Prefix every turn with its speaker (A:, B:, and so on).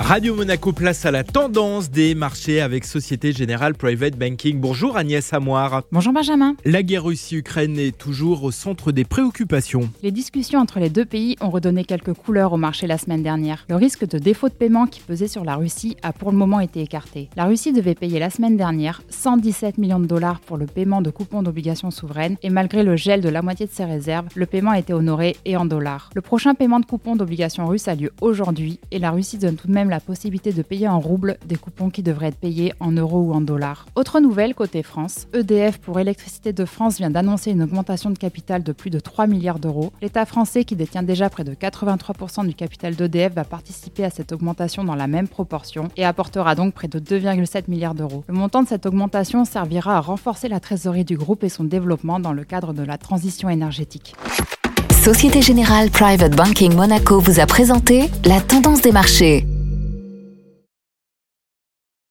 A: Radio Monaco place à la tendance des marchés avec Société Générale Private Banking. Bonjour Agnès Amoir.
B: Bonjour Benjamin.
A: La guerre Russie-Ukraine est toujours au centre des préoccupations.
B: Les discussions entre les deux pays ont redonné quelques couleurs au marché la semaine dernière. Le risque de défaut de paiement qui pesait sur la Russie a pour le moment été écarté. La Russie devait payer la semaine dernière 117 millions de dollars pour le paiement de coupons d'obligations souveraines et malgré le gel de la moitié de ses réserves, le paiement a été honoré et en dollars. Le prochain paiement de coupons d'obligations russes a lieu aujourd'hui et la Russie donne tout de même la possibilité de payer en roubles des coupons qui devraient être payés en euros ou en dollars. Autre nouvelle côté France, EDF pour Électricité de France vient d'annoncer une augmentation de capital de plus de 3 milliards d'euros. L'État français qui détient déjà près de 83% du capital d'EDF va participer à cette augmentation dans la même proportion et apportera donc près de 2,7 milliards d'euros. Le montant de cette augmentation servira à renforcer la trésorerie du groupe et son développement dans le cadre de la transition énergétique.
C: Société Générale Private Banking Monaco vous a présenté la tendance des marchés.